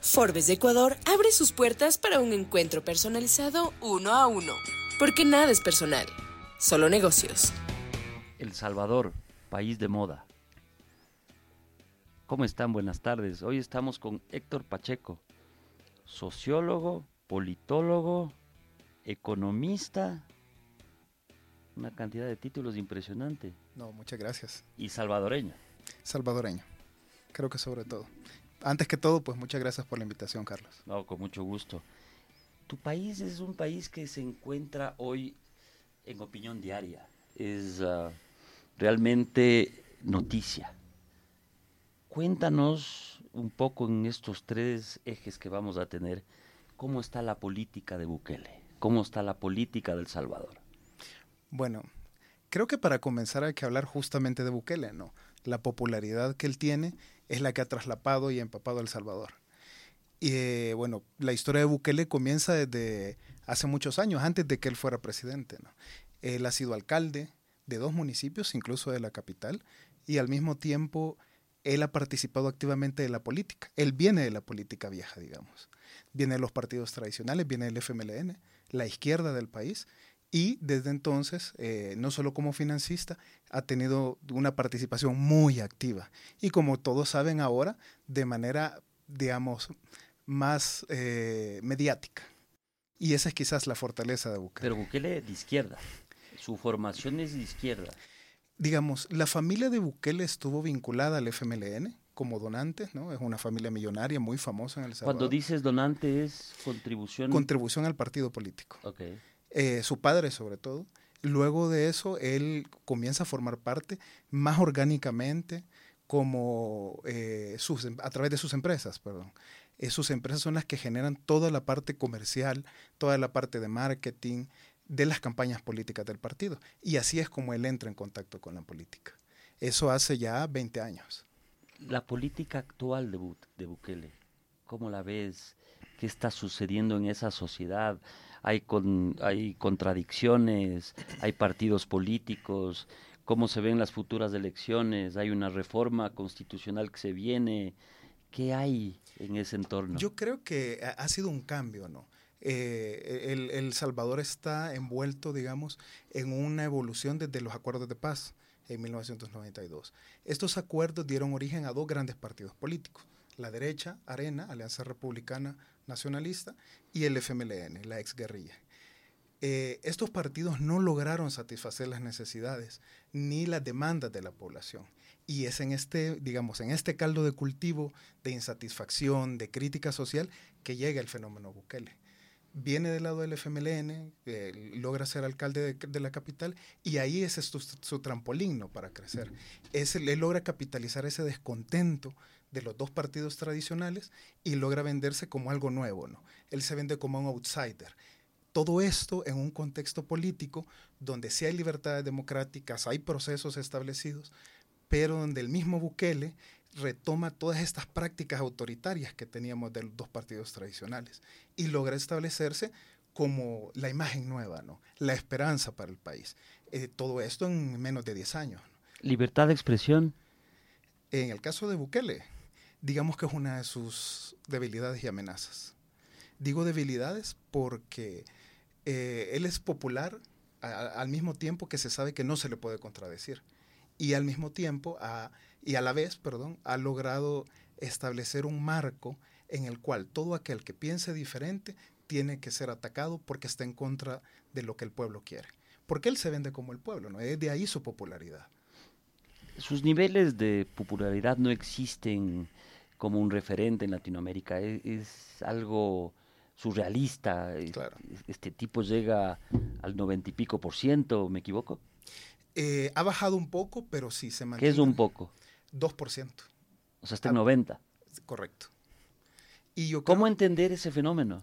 Forbes de Ecuador abre sus puertas para un encuentro personalizado uno a uno, porque nada es personal, solo negocios. El Salvador, país de moda. ¿Cómo están? Buenas tardes. Hoy estamos con Héctor Pacheco, sociólogo, politólogo, economista, una cantidad de títulos impresionante. No, muchas gracias. Y salvadoreño. Salvadoreño, creo que sobre todo. Antes que todo, pues muchas gracias por la invitación, Carlos. No, con mucho gusto. Tu país es un país que se encuentra hoy en opinión diaria. Es uh, realmente noticia. Cuéntanos un poco en estos tres ejes que vamos a tener, cómo está la política de Bukele, cómo está la política del Salvador. Bueno, creo que para comenzar hay que hablar justamente de Bukele, ¿no? La popularidad que él tiene es la que ha traslapado y empapado a El Salvador. Y eh, bueno, la historia de Bukele comienza desde hace muchos años, antes de que él fuera presidente. ¿no? Él ha sido alcalde de dos municipios, incluso de la capital, y al mismo tiempo él ha participado activamente de la política. Él viene de la política vieja, digamos. Viene de los partidos tradicionales, viene del FMLN, la izquierda del país, y desde entonces, eh, no solo como financista, ha tenido una participación muy activa. Y como todos saben ahora, de manera, digamos, más eh, mediática. Y esa es quizás la fortaleza de Bukele. Pero Bukele de izquierda. Su formación es de izquierda. Digamos, la familia de Bukele estuvo vinculada al FMLN como donante, ¿no? Es una familia millonaria muy famosa en El Salvador. Cuando dices donante es contribución. Contribución al partido político. Okay. Eh, su padre sobre todo. Luego de eso, él comienza a formar parte más orgánicamente como eh, sus, em, a través de sus empresas, perdón. Eh, sus empresas son las que generan toda la parte comercial, toda la parte de marketing de las campañas políticas del partido. Y así es como él entra en contacto con la política. Eso hace ya 20 años. La política actual de, de Bukele, ¿cómo la ves? ¿Qué está sucediendo en esa sociedad? Hay, con, hay contradicciones, hay partidos políticos, cómo se ven las futuras elecciones, hay una reforma constitucional que se viene. ¿Qué hay en ese entorno? Yo creo que ha sido un cambio, ¿no? Eh, el, el, Salvador está envuelto, digamos, en una evolución desde los acuerdos de paz en 1992. Estos acuerdos dieron origen a dos grandes partidos políticos, la derecha, Arena, Alianza Republicana Nacionalista, y el FMLN, la exguerrilla. Eh, estos partidos no lograron satisfacer las necesidades ni las demandas de la población. Y es en este, digamos, en este caldo de cultivo de insatisfacción, de crítica social, que llega el fenómeno Bukele. Viene del lado del FMLN, eh, logra ser alcalde de, la capital y ahí es su, su trampolín para crecer. Es, él logra capitalizar ese descontento de los dos partidos tradicionales y logra venderse como algo nuevo, ¿no? Él se vende como un outsider. Todo esto en un contexto político donde sí hay libertades democráticas, hay procesos establecidos, pero donde el mismo Bukele retoma todas estas prácticas autoritarias que teníamos de los dos partidos tradicionales y logra establecerse como la imagen nueva, ¿no? la esperanza para el país. Eh, todo esto en menos de 10 años. ¿Libertad de expresión? En el caso de Bukele, digamos que es una de sus debilidades y amenazas. Digo debilidades porque eh, él es popular al mismo tiempo que se sabe que no se le puede contradecir. Y al mismo tiempo, y a la vez, perdón, ha logrado establecer un marco en el cual todo aquel que piense diferente tiene que ser atacado porque está en contra de lo que el pueblo quiere. Porque él se vende como el pueblo, ¿no? Es de ahí su popularidad. Sus niveles de popularidad no existen como un referente en Latinoamérica. Es, algo surrealista. Este tipo llega al noventa y pico por ciento, ¿me equivoco? Eh, ha bajado un poco, pero sí se mantiene. ¿Qué es un poco? Dos por ciento. O sea, está en 90. Ah, correcto. Y yo ¿Cómo entender ese fenómeno?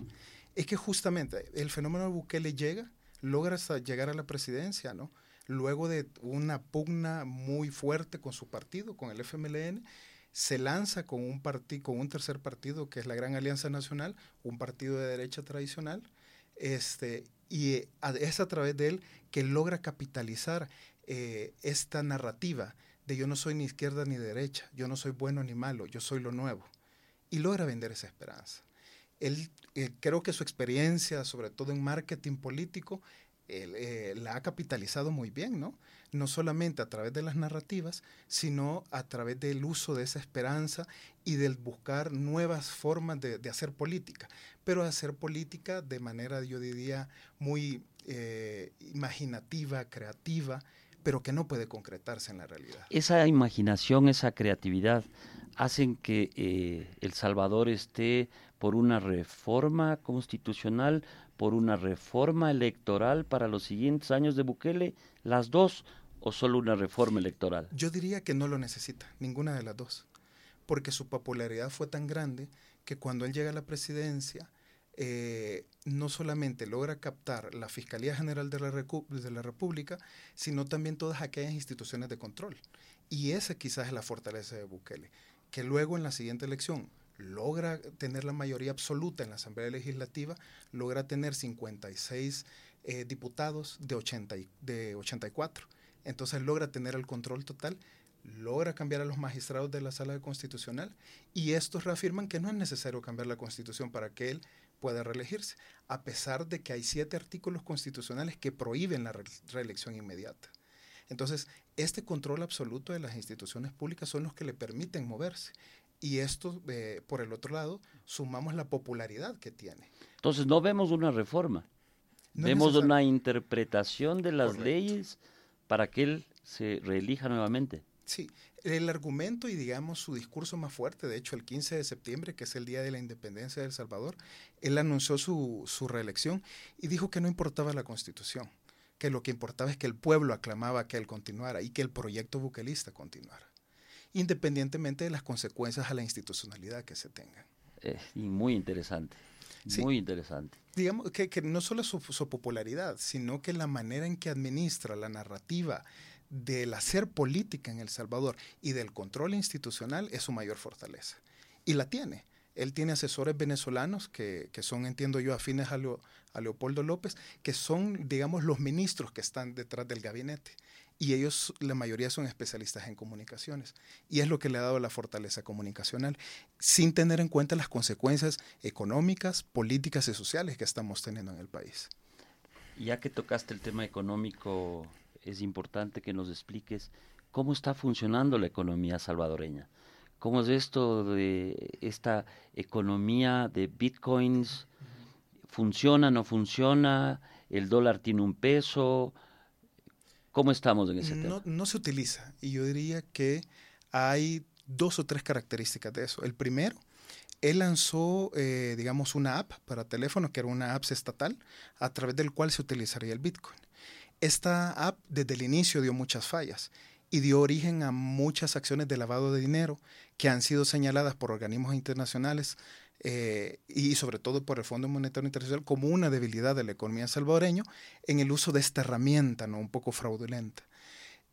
Es que justamente el fenómeno de Bukele llega, logra hasta llegar a la presidencia, ¿no? Luego de una pugna muy fuerte con su partido, con el FMLN, se lanza con un, con un tercer partido que es la Gran Alianza Nacional, un partido de derecha tradicional, este, y es a través de él que logra capitalizar eh, esta narrativa de yo no soy ni izquierda ni derecha, yo no soy bueno ni malo, yo soy lo nuevo. y logra vender esa esperanza. Él, eh, creo que su experiencia, sobre todo en marketing político, eh, la ha capitalizado muy bien, ¿no? No solamente a través de las narrativas, sino a través del uso de esa esperanza y del buscar nuevas formas de, hacer política, pero hacer política de manera, yo diría, muy eh, imaginativa, creativa, pero que no puede concretarse en la realidad. Esa imaginación, esa creatividad, hacen que eh, El Salvador esté por una reforma constitucional, por una reforma electoral para los siguientes años de Bukele, las dos o solo una reforma electoral? Yo diría que no lo necesita, ninguna de las dos, porque su popularidad fue tan grande que cuando él llega a la presidencia, eh, no solamente logra captar la Fiscalía General de la, de la República, sino también todas aquellas instituciones de control. Y esa quizás es la fortaleza de Bukele, que luego en la siguiente elección logra tener la mayoría absoluta en la Asamblea Legislativa, logra tener 56 eh, diputados de, 80 de 84. Entonces logra tener el control total, logra cambiar a los magistrados de la Sala Constitucional y estos reafirman que no es necesario cambiar la Constitución para que él pueda reelegirse, a pesar de que hay siete artículos constitucionales que prohíben la reelección inmediata. Entonces, este control absoluto de las instituciones públicas son los que le permiten moverse. Y esto, eh, por el otro lado, sumamos la popularidad que tiene. Entonces, no vemos una reforma, vemos una interpretación de las leyes para que él se reelija nuevamente. Sí, el argumento y digamos su discurso más fuerte, de hecho el 15 de septiembre, que es el día de la independencia de El Salvador, él anunció su, su reelección y dijo que no importaba la constitución, que lo que importaba es que el pueblo aclamaba que él continuara y que el proyecto buquelista continuara independientemente de las consecuencias a la institucionalidad que se tengan. Eh, y muy interesante. Muy interesante. Digamos que, no solo su, su, popularidad, sino que la manera en que administra la narrativa del hacer política en El Salvador y del control institucional es su mayor fortaleza. Y la tiene. Él tiene asesores venezolanos que, que son, entiendo yo, afines a, a Leopoldo López, que son, digamos, los ministros que están detrás del gabinete y ellos, la mayoría son especialistas en comunicaciones. Y es lo que le ha dado la fortaleza comunicacional, sin tener en cuenta las consecuencias económicas, políticas y sociales que estamos teniendo en el país. Ya que tocaste el tema económico, es importante que nos expliques cómo está funcionando la economía salvadoreña. ¿Cómo es esto de esta economía de bitcoins? ¿Funciona, no funciona? ¿El dólar tiene un peso? ¿Cómo estamos en ese tema? No se utiliza y yo diría que hay dos o tres características de eso. El primero, él lanzó, eh, digamos, una app para teléfono, que era una app estatal, a través del cual se utilizaría el Bitcoin. Esta app desde el inicio dio muchas fallas y dio origen a muchas acciones de lavado de dinero que han sido señaladas por organismos internacionales eh, y sobre todo por el Fondo Monetario Internacional como una debilidad de la economía salvadoreña en el uso de esta herramienta ¿no? un poco fraudulenta.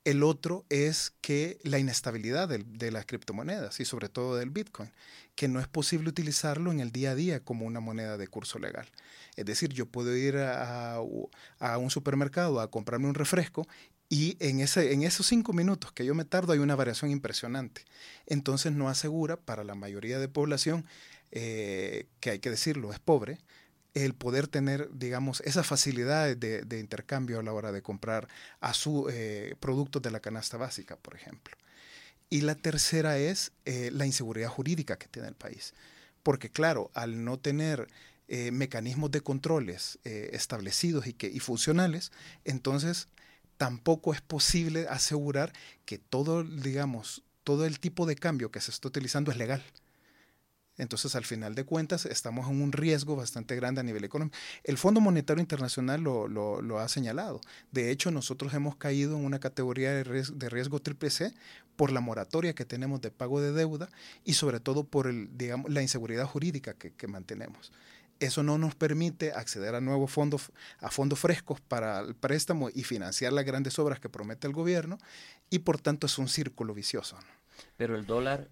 El otro es que la inestabilidad de, las criptomonedas y sobre todo del Bitcoin, que no es posible utilizarlo en el día a día como una moneda de curso legal. Es decir, yo puedo ir a, a un supermercado a comprarme un refresco y en, ese, en esos cinco minutos que yo me tardo hay una variación impresionante. Entonces no asegura para la mayoría de población eh, que hay que decirlo, es pobre, el poder tener, digamos, esa facilidad de, intercambio a la hora de comprar a su eh, productos de la canasta básica, por ejemplo. Y la tercera es eh, la inseguridad jurídica que tiene el país. Porque claro, al no tener mecanismos de controles establecidos y, que, y funcionales, entonces tampoco es posible asegurar que todo, digamos, todo el tipo de cambio que se está utilizando es legal. Entonces, al final de cuentas, estamos en un riesgo bastante grande a nivel económico. El Fondo Monetario Internacional lo, ha señalado. De hecho, nosotros hemos caído en una categoría de riesgo, triple C por la moratoria que tenemos de pago de deuda y sobre todo por el, digamos, la inseguridad jurídica que, que mantenemos. Eso no nos permite acceder a nuevos fondos, a fondos frescos para el préstamo y financiar las grandes obras que promete el gobierno y por tanto es un círculo vicioso. Pero el dólar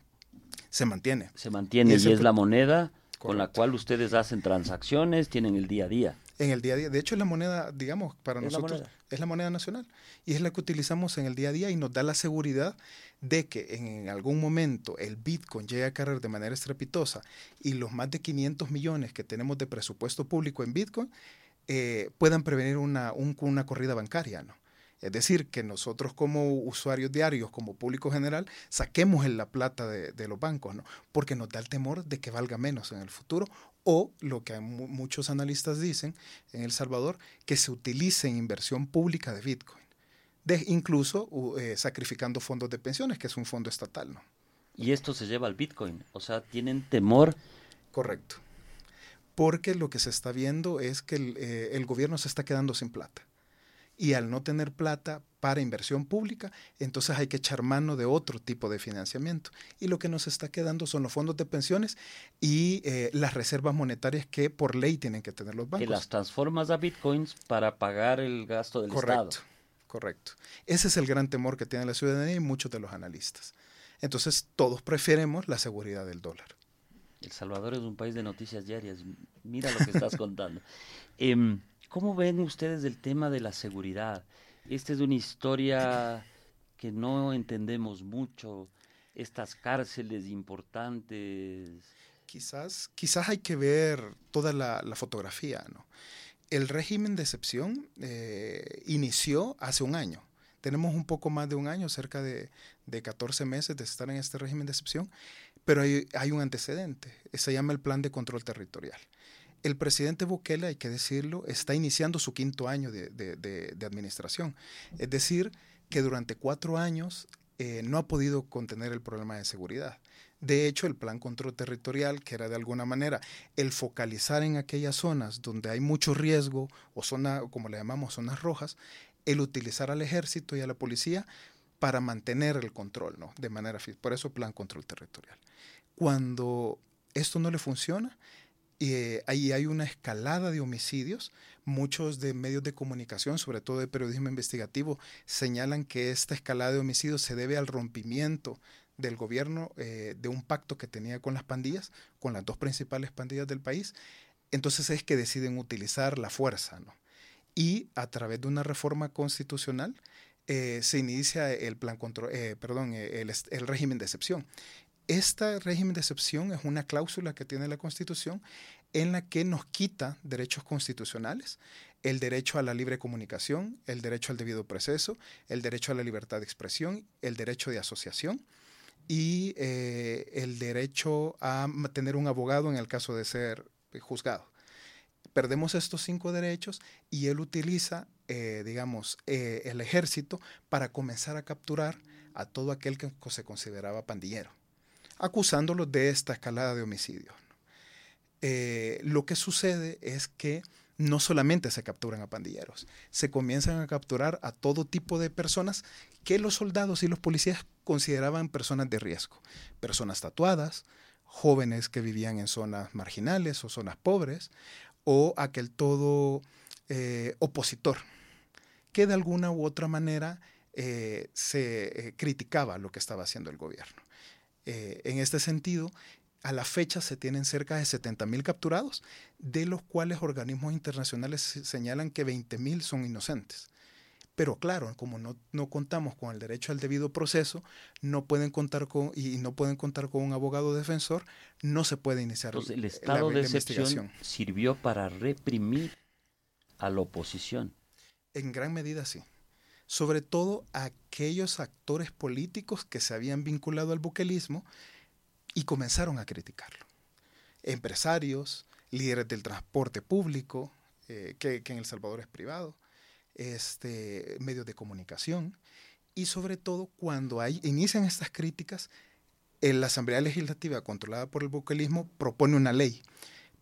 se mantiene. Se mantiene y, es la moneda con la cual ustedes hacen transacciones, tienen el día a día. en el día a día. De hecho, es la moneda, digamos, para nosotros es la moneda nacional y es la que utilizamos en el día a día y nos da la seguridad de que en algún momento el Bitcoin llegue a caer de manera estrepitosa y los más de 500 millones que tenemos de presupuesto público en Bitcoin eh, puedan prevenir una, una corrida bancaria, ¿no? Es decir, que nosotros como usuarios diarios, como público general, saquemos la plata de, los bancos, ¿no? Porque nos da el temor de que valga menos en el futuro o lo que muchos analistas dicen en El Salvador, que se utilice en inversión pública de Bitcoin, de, incluso eh, sacrificando fondos de pensiones, que es un fondo estatal, ¿no? Y esto se lleva al Bitcoin, o sea, tienen temor. Correcto. Porque lo que se está viendo es que el eh, gobierno se está quedando sin plata y al no tener plata para inversión pública, entonces hay que echar mano de otro tipo de financiamiento. Y lo que nos está quedando son los fondos de pensiones y eh, las reservas monetarias que por ley tienen que tener los bancos. Que las transformas a bitcoins para pagar el gasto del correcto, Estado. Correcto. Ese es el gran temor que tiene la ciudadanía y muchos de los analistas. Entonces todos preferemos la seguridad del dólar. El Salvador es un país de noticias diarias. Mira lo que estás contando. Em, ¿Cómo ven ustedes el tema de la seguridad? Esta es una historia que no entendemos mucho, estas cárceles importantes. Quizás, quizás hay que ver toda la, fotografía, ¿no? El régimen de excepción eh, inició hace un año. Tenemos un poco más de un año, cerca de, de 14 meses de estar en este régimen de excepción, pero hay, hay un antecedente, se llama el Plan de Control Territorial el presidente Bukele, hay que decirlo, está iniciando su quinto año de, administración. Es decir, que durante cuatro años eh, no ha podido contener el problema de seguridad. De hecho, el plan control territorial, que era de alguna manera el focalizar en aquellas zonas donde hay mucho riesgo o zona, como le llamamos, zonas rojas, el utilizar al ejército y a la policía para mantener el control, ¿no? De manera por eso plan control territorial. Cuando esto no le funciona, eh, ahí hay una escalada de homicidios. Muchos de medios de comunicación, sobre todo de periodismo investigativo, señalan que esta escalada de homicidios se debe al rompimiento del gobierno eh, de un pacto que tenía con las pandillas, con las dos principales pandillas del país. Entonces es que deciden utilizar la fuerza, ¿no? Y a través de una reforma constitucional eh, se inicia el plan control, perdón, el régimen de excepción. Este régimen de excepción es una cláusula que tiene la Constitución en la que nos quita derechos constitucionales, el derecho a la libre comunicación, el derecho al debido proceso, el derecho a la libertad de expresión, el derecho de asociación y eh, el derecho a tener un abogado en el caso de ser juzgado. Perdemos estos cinco derechos y él utiliza, eh, digamos, eh, el ejército para comenzar a capturar a todo aquel que se consideraba pandillero acusándolos de esta escalada de homicidios. Eh, lo que sucede es que no solamente se capturan a pandilleros, se comienzan a capturar a todo tipo de personas que los soldados y los policías consideraban personas de riesgo. Personas tatuadas, jóvenes que vivían en zonas marginales o zonas pobres, o aquel todo eh, opositor, que de alguna u otra manera eh, se criticaba lo que estaba haciendo el gobierno. Eh, en este sentido, a la fecha se tienen cerca de 70.000 capturados, de los cuales organismos internacionales señalan que 20.000 son inocentes. Pero claro, como no, no, contamos con el derecho al debido proceso, no pueden contar con y no pueden contar con un abogado defensor, no se puede iniciar Entonces, el estado de excepción sirvió para reprimir a la oposición. En gran medida sí sobre todo aquellos actores políticos que se habían vinculado al buquelismo y comenzaron a criticarlo. Empresarios, líderes del transporte público, eh, que, en El Salvador es privado, este, medios de comunicación, y sobre todo cuando hay, inician estas críticas, la Asamblea Legislativa controlada por el buquelismo propone una ley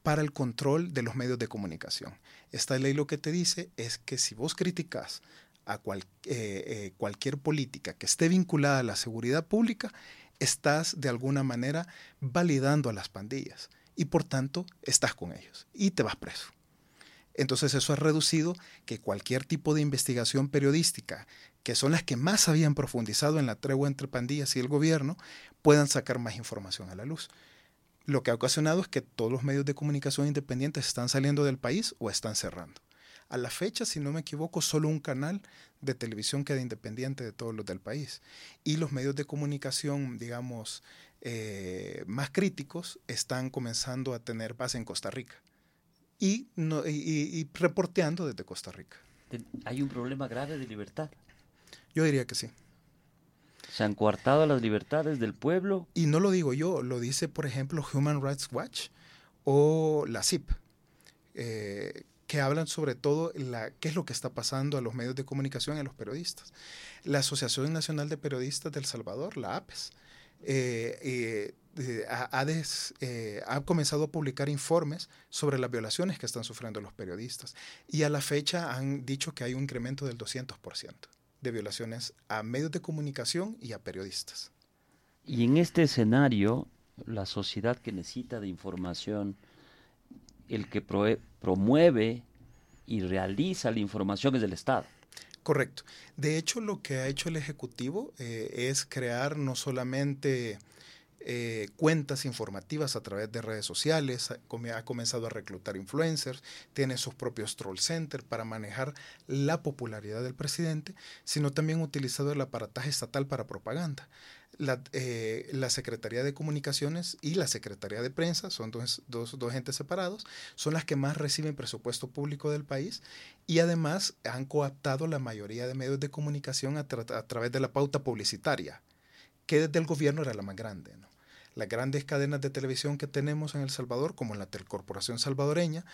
para el control de los medios de comunicación. Esta ley lo que te dice es que si vos criticas a eh, eh, cualquier política que esté vinculada a la seguridad pública, estás de alguna manera validando a las pandillas y por tanto estás con ellos y te vas preso. Entonces eso ha reducido que cualquier tipo de investigación periodística, que son las que más habían profundizado en la tregua entre pandillas y el gobierno, puedan sacar más información a la luz. Lo que ha ocasionado es que todos los medios de comunicación independientes están saliendo del país o están cerrando. A la fecha, si no me equivoco, solo un canal de televisión queda independiente de todos los del país. Y los medios de comunicación, digamos, eh, más críticos están comenzando a tener base en Costa Rica y, no, y, reporteando desde Costa Rica. ¿Hay un problema grave de libertad? Yo diría que sí. ¿Se han coartado las libertades del pueblo? Y no lo digo yo, lo dice, por ejemplo, Human Rights Watch o la CIP, eh, que hablan sobre todo la, qué es lo que está pasando a los medios de comunicación y a los periodistas. La Asociación Nacional de Periodistas del Salvador, la APES, eh, eh, ha, eh, ha, comenzado a publicar informes sobre las violaciones que están sufriendo los periodistas. Y a la fecha han dicho que hay un incremento del 200% de violaciones a medios de comunicación y a periodistas. Y en este escenario, la sociedad que necesita de información, el que promueve y realiza la información es el Estado. Correcto. De hecho, lo que ha hecho el Ejecutivo eh, es crear no solamente eh, cuentas informativas a través de redes sociales, ha, comenzado a reclutar influencers, tiene sus propios troll centers para manejar la popularidad del presidente, sino también ha utilizado el aparataje estatal para propaganda la, eh, la, Secretaría de Comunicaciones y la Secretaría de Prensa, son dos, dos, dos, entes separados, son las que más reciben presupuesto público del país y además han coaptado la mayoría de medios de comunicación a, través de la pauta publicitaria, que desde el gobierno era la más grande. Las grandes cadenas de televisión que tenemos en El Salvador, como la Telcorporación Salvadoreña,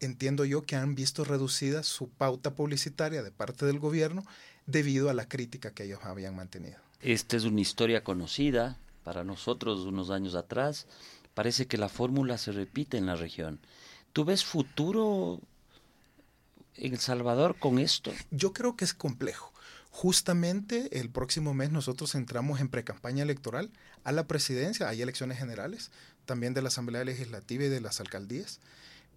entiendo yo que han visto reducida su pauta publicitaria de parte del gobierno debido a la crítica que ellos habían mantenido. Esta es una historia conocida para nosotros unos años atrás. Parece que la fórmula se repite en la región. ¿Tú ves futuro en El Salvador con esto? Yo creo que es complejo. Justamente el próximo mes nosotros entramos en precampaña electoral a la presidencia, hay elecciones generales, también de la Asamblea Legislativa y de las alcaldías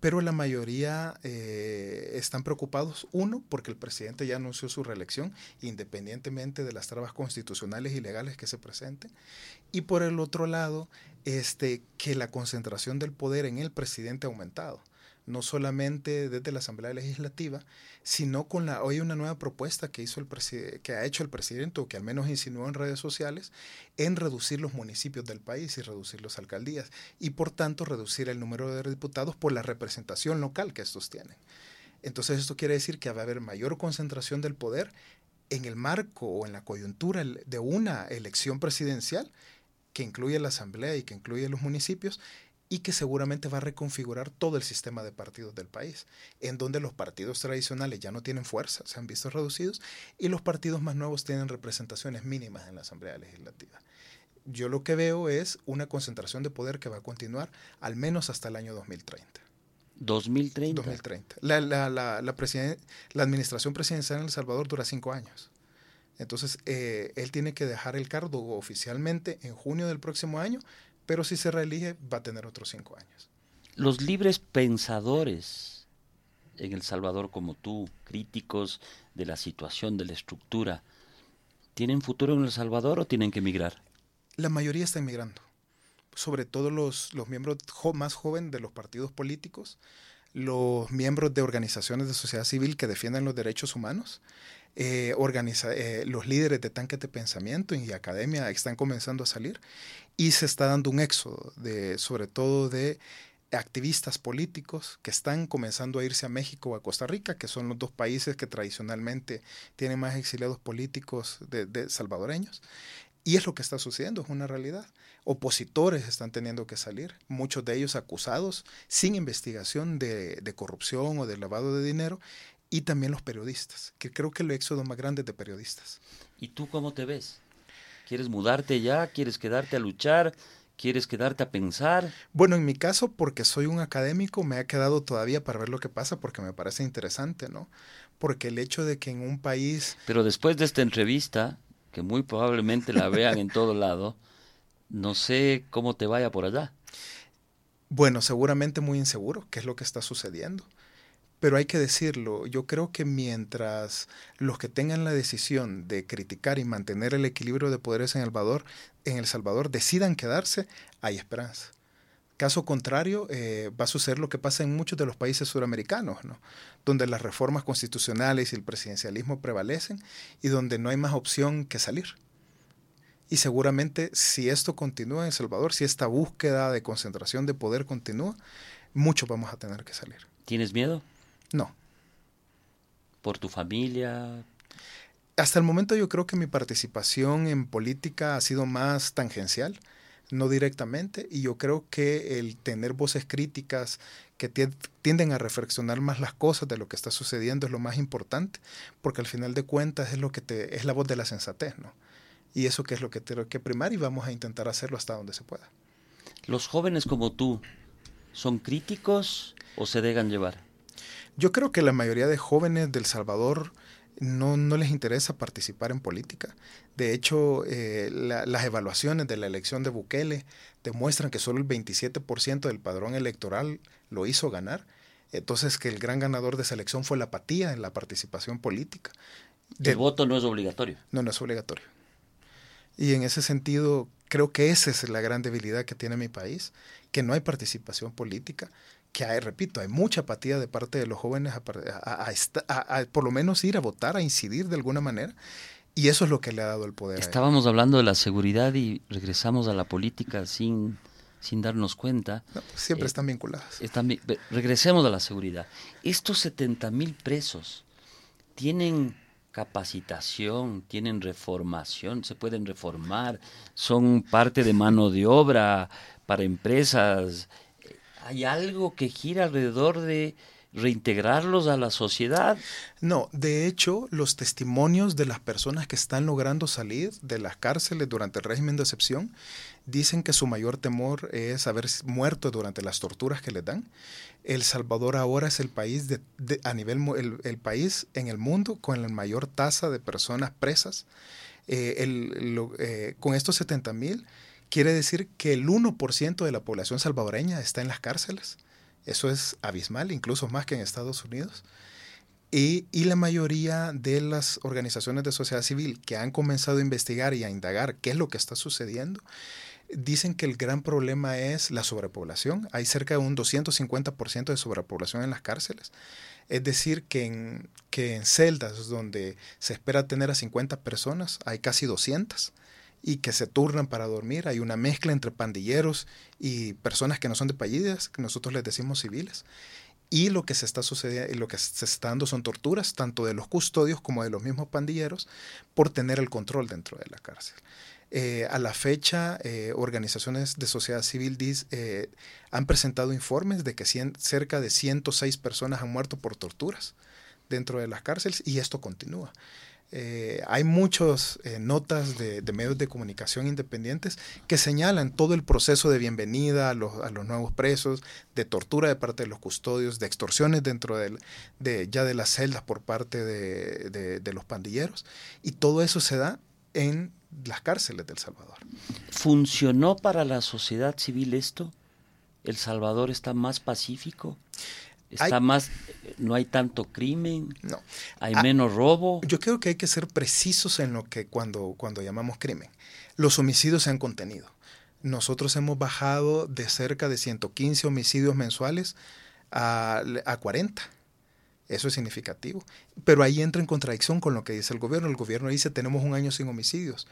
pero la mayoría eh, están preocupados, uno, porque el presidente ya anunció su reelección, independientemente de las trabas constitucionales y legales que se presenten, y por el otro lado, este, que la concentración del poder en el presidente ha aumentado no solamente desde la Asamblea Legislativa, sino con la hoy una nueva propuesta que hizo el que ha hecho el presidente o que al menos insinuó en redes sociales en reducir los municipios del país y reducir las alcaldías y por tanto reducir el número de diputados por la representación local que estos tienen. Entonces esto quiere decir que va a haber mayor concentración del poder en el marco o en la coyuntura de una elección presidencial que incluye la asamblea y que incluye los municipios y que seguramente va a reconfigurar todo el sistema de partidos del país, en donde los partidos tradicionales ya no tienen fuerza, se han visto reducidos, y los partidos más nuevos tienen representaciones mínimas en la Asamblea Legislativa. Yo lo que veo es una concentración de poder que va a continuar al menos hasta el año 2030. 2030. 2030. La, la, la, la, la administración presidencial en El Salvador dura cinco años. Entonces, eh, él tiene que dejar el cargo oficialmente en junio del próximo año pero si se reelige va a tener otros cinco años. Los libres pensadores en El Salvador como tú, críticos de la situación, de la estructura, ¿tienen futuro en El Salvador o tienen que emigrar? La mayoría está emigrando, sobre todo los, los miembros más jóvenes de los partidos políticos, los miembros de organizaciones de sociedad civil que defienden los derechos humanos, eh, organiza, eh, los líderes de tanques de pensamiento y academia están comenzando a salir y se está dando un éxodo, de, sobre todo de activistas políticos que están comenzando a irse a México o a Costa Rica, que son los dos países que tradicionalmente tienen más exiliados políticos de, salvadoreños. Y es lo que está sucediendo, es una realidad. Opositores están teniendo que salir, muchos de ellos acusados sin investigación de, de corrupción o de lavado de dinero, y también los periodistas, que creo que el éxodo más grande de periodistas. ¿Y tú cómo te ves? ¿Quieres mudarte ya? ¿Quieres quedarte a luchar? ¿Quieres quedarte a pensar? Bueno, en mi caso, porque soy un académico, me ha quedado todavía para ver lo que pasa porque me parece interesante, ¿no? Porque el hecho de que en un país... Pero después de esta entrevista, que muy probablemente la vean en todo lado, no sé cómo te vaya por allá. Bueno, seguramente muy inseguro, ¿qué es lo que está sucediendo? Pero hay que decirlo, yo creo que mientras los que tengan la decisión de criticar y mantener el equilibrio de poderes en El Salvador, en El Salvador decidan quedarse, hay esperanza. Caso contrario, va a suceder lo que pasa en muchos de los países suramericanos, donde las reformas constitucionales y el presidencialismo prevalecen y donde no hay más opción que salir. Y seguramente si esto continúa en El Salvador, si esta búsqueda de concentración de poder continúa, mucho vamos a tener que salir. ¿Tienes miedo? No. ¿Por tu familia? Hasta el momento yo creo que mi participación en política ha sido más tangencial, no directamente, y yo creo que el tener voces críticas que tienden a reflexionar más las cosas de lo que está sucediendo es lo más importante, porque al final de cuentas es lo que te es la voz de la sensatez, ¿no? Y eso que es lo que tengo que primar y vamos a intentar hacerlo hasta donde se pueda. Los jóvenes como tú son críticos o se dejan llevar? Yo creo que la mayoría de jóvenes del Salvador no, no les interesa participar en política. De hecho, eh, las evaluaciones de la elección de Bukele demuestran que solo el 27% del padrón electoral lo hizo ganar. Entonces, que el gran ganador de esa elección fue la apatía en la participación política. el voto no es obligatorio. No, no es obligatorio. Y en ese sentido, creo que esa es la gran debilidad que tiene mi país, que no hay participación política, que hay, repito, hay mucha apatía de parte de los jóvenes a, por lo menos ir a votar, a incidir de alguna manera. Y eso es lo que le ha dado el poder. Estábamos hablando de la seguridad y regresamos a la política sin, sin darnos cuenta. siempre eh, están vinculadas. Están, regresemos a la seguridad. Estos 70 mil presos tienen capacitación, tienen reformación, se pueden reformar, son parte de mano de obra para empresas. ¿Hay algo que gira alrededor de reintegrarlos a la sociedad? No, de hecho, los testimonios de las personas que están logrando salir de las cárceles durante el régimen de excepción dicen que su mayor temor es haber muerto durante las torturas que les dan. El Salvador ahora es el país a nivel el, país en el mundo con la mayor tasa de personas presas. Eh, eh, con estos 70 mil quiere decir que el 1% de la población salvadoreña está en las cárceles. Eso es abismal, incluso más que en Estados Unidos. Y, la mayoría de las organizaciones de sociedad civil que han comenzado a investigar y a indagar qué es lo que está sucediendo, dicen que el gran problema es la sobrepoblación. Hay cerca de un 250% de sobrepoblación en las cárceles. Es decir, que en celdas donde se espera tener a 50 personas, hay casi 200 y que se turnan para dormir. Hay una mezcla entre pandilleros y personas que no son de países, que nosotros les decimos civiles. Y lo que se está sucediendo, lo que se está dando son torturas, tanto de los custodios como de los mismos pandilleros, por tener el control dentro de la cárcel. Eh, a la fecha, eh, organizaciones de sociedad civil eh, han presentado informes de que cerca de 106 personas han muerto por torturas dentro de las cárceles y esto continúa. Hay muchas notas de, medios de comunicación independientes que señalan todo el proceso de bienvenida a los, nuevos presos, de tortura de parte de los custodios, de extorsiones dentro de, ya de las celdas por parte de los pandilleros. Y todo eso se da en las cárceles del Salvador. ¿Funcionó para la sociedad civil esto? ¿El Salvador está más pacífico? ¿Está más, no hay tanto crimen? No. ¿Hay ah, menos robo? Yo creo que hay que ser precisos en lo que cuando, cuando llamamos crimen. Los homicidios se han contenido. Nosotros hemos bajado de cerca de 115 homicidios mensuales a, a 40 eso es significativo. Pero ahí entra en contradicción con lo que dice el gobierno. El gobierno dice tenemos un año sin homicidios.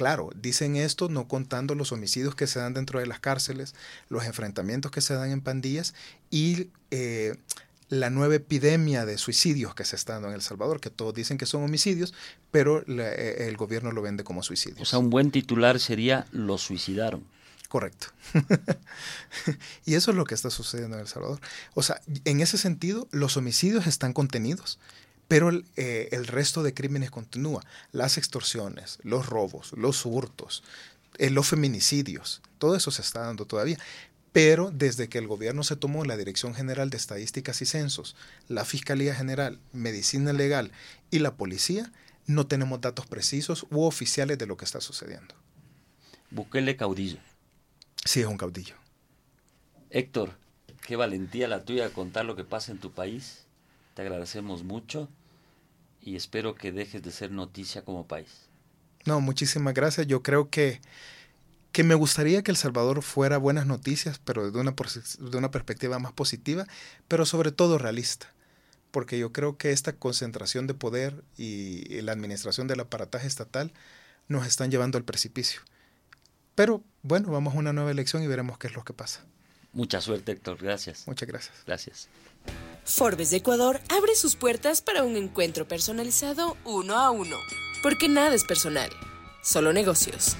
Claro, dicen esto no contando los homicidios que se dan dentro de las cárceles, los enfrentamientos que se dan en pandillas y eh, la nueva epidemia de suicidios que se está dando en El Salvador, que todos dicen que son homicidios, pero eh, el gobierno lo vende como suicidios. O sea, un buen titular sería los suicidaron. Correcto. y eso es lo que está sucediendo en El Salvador. O sea, en ese sentido, los homicidios están contenidos, pero el, eh, resto de crímenes continúa. Las extorsiones, los robos, los hurtos, eh, los feminicidios, todo eso se está dando todavía. Pero desde que el gobierno se tomó la Dirección General de Estadísticas y Censos, la Fiscalía General, Medicina Legal y la Policía, no tenemos datos precisos u oficiales de lo que está sucediendo. Bukele caudillo. Sí, es un caudillo. Héctor, qué valentía la tuya de contar lo que pasa en tu país. Te agradecemos mucho y espero que dejes de ser noticia como país. No, muchísimas gracias. Yo creo que que me gustaría que El Salvador fuera buenas noticias, pero de una, de una perspectiva más positiva, pero sobre todo realista. Porque yo creo que esta concentración de poder y la administración del aparataje estatal nos están llevando al precipicio. Pero bueno, vamos a una nueva elección y veremos qué es lo que pasa. Mucha suerte, Héctor. Gracias. Muchas gracias. Gracias. Forbes de Ecuador abre sus puertas para un encuentro personalizado uno a uno. Porque nada es personal, solo negocios.